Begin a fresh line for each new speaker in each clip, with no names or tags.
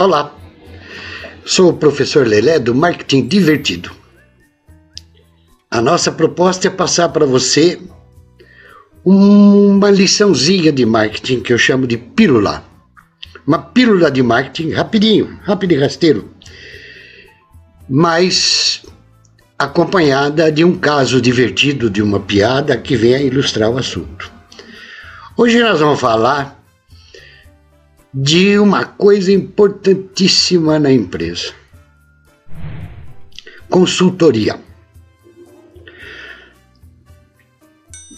Olá, sou o professor Lelé do Marketing Divertido. A nossa proposta é passar para você uma liçãozinha de marketing que eu chamo de pílula. Uma pílula de marketing rapidinho, rápido e rasteiro, mas acompanhada de um caso divertido, de uma piada que venha ilustrar o assunto. Hoje nós vamos falar de uma coisa importantíssima na empresa: consultoria.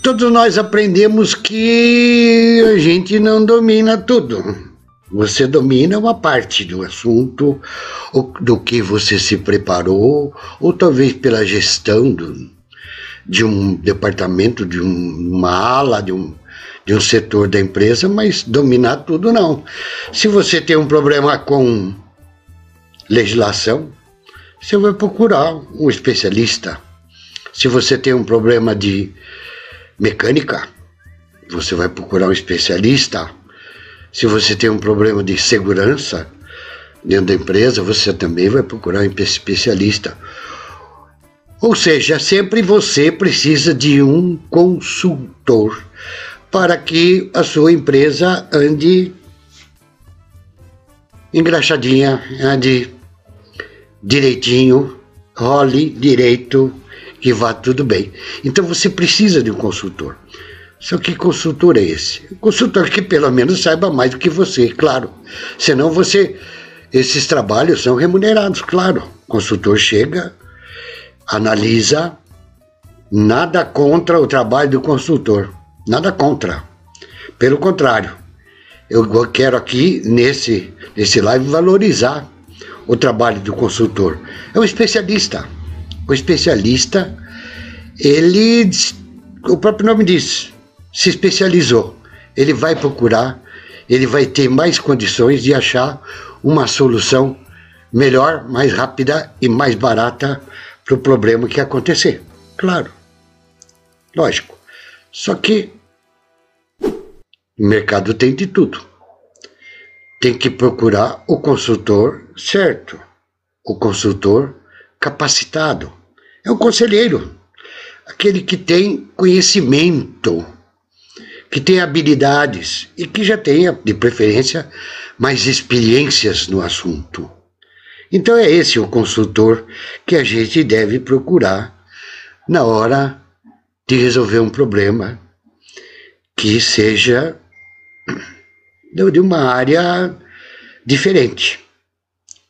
Todos nós aprendemos que a gente não domina tudo. Você domina uma parte do assunto, do que você se preparou, ou talvez pela gestão do, de um departamento, de um, uma ala, de um, de um setor da empresa, mas dominar tudo não. Se você tem um problema com legislação, você vai procurar um especialista. Se você tem um problema de mecânica, você vai procurar um especialista. Se você tem um problema de segurança dentro da empresa, você também vai procurar um especialista. Ou seja, sempre você precisa de um consultor para que a sua empresa ande engraxadinha, ande direitinho, role direito, que vá tudo bem. Então você precisa de um consultor. Só que consultor é esse? Um consultor que pelo menos saiba mais do que você, claro. Senão você. Esses trabalhos são remunerados, claro. O consultor chega, analisa, nada contra o trabalho do consultor Nada contra. Pelo contrário, eu quero aqui nesse, nesse live valorizar o trabalho do consultor. É um especialista. O especialista, ele, o próprio nome diz, se especializou. Ele vai procurar, ele vai ter mais condições de achar uma solução melhor, mais rápida e mais barata para o problema que acontecer. Claro. Lógico. Só que o mercado tem de tudo. Tem que procurar o consultor certo, o consultor capacitado. É o conselheiro, aquele que tem conhecimento, que tem habilidades e que já tenha, de preferência, mais experiências no assunto. Então é esse o consultor que a gente deve procurar na hora de resolver um problema que seja de uma área diferente.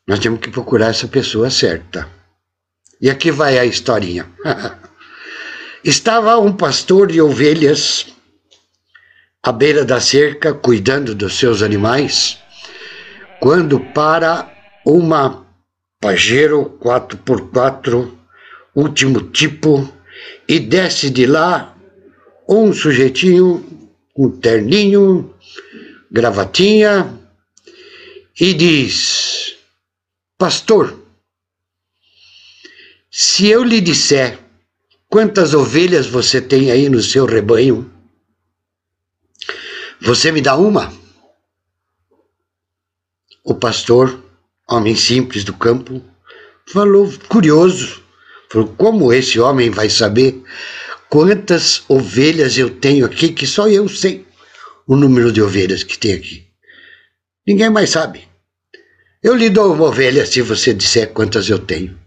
Nós temos que procurar essa pessoa certa. E aqui vai a historinha. Estava um pastor de ovelhas à beira da cerca, cuidando dos seus animais, quando para uma Pajero 4x4, último tipo, e desce de lá um sujeitinho com um terninho, gravatinha, e diz: Pastor, se eu lhe disser quantas ovelhas você tem aí no seu rebanho, você me dá uma? O pastor, homem simples do campo, falou curioso Falou, como esse homem vai saber quantas ovelhas eu tenho aqui, que só eu sei o número de ovelhas que tem aqui. Ninguém mais sabe. Eu lhe dou uma ovelha se você disser quantas eu tenho.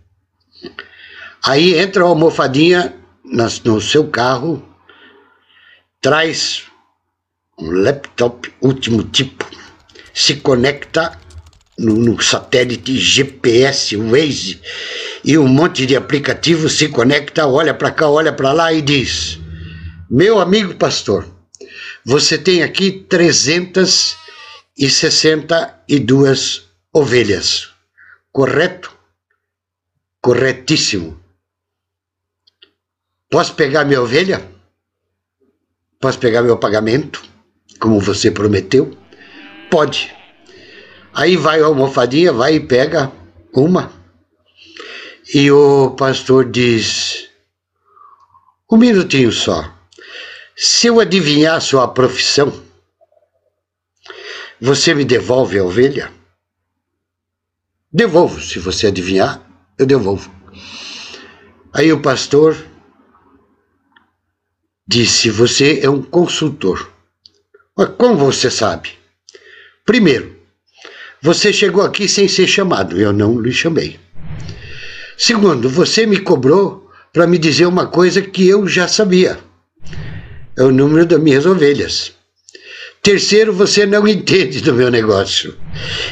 Aí entra a almofadinha no seu carro, traz um laptop último tipo, se conecta no, no satélite GPS, Waze, e um monte de aplicativo se conecta, olha para cá, olha para lá e diz: Meu amigo pastor, você tem aqui 362 ovelhas, correto? Corretíssimo. Posso pegar minha ovelha? Posso pegar meu pagamento, como você prometeu? Pode. Aí vai a almofadinha, vai e pega uma. E o pastor diz: Um minutinho só. Se eu adivinhar sua profissão, você me devolve a ovelha? Devolvo, se você adivinhar, eu devolvo. Aí o pastor disse: Você é um consultor. Mas como você sabe? Primeiro, você chegou aqui sem ser chamado, eu não lhe chamei. Segundo, você me cobrou para me dizer uma coisa que eu já sabia. É o número das minhas ovelhas. Terceiro, você não entende do meu negócio.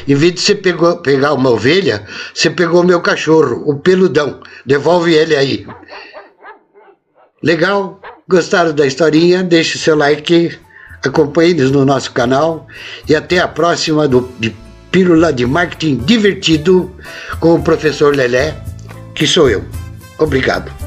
Em vez de você pegou, pegar uma ovelha, você pegou meu cachorro, o peludão. Devolve ele aí. Legal? Gostaram da historinha? Deixe seu like, acompanhe-nos no nosso canal e até a próxima do de Pílula de Marketing Divertido com o professor Lelé, que sou eu. Obrigado.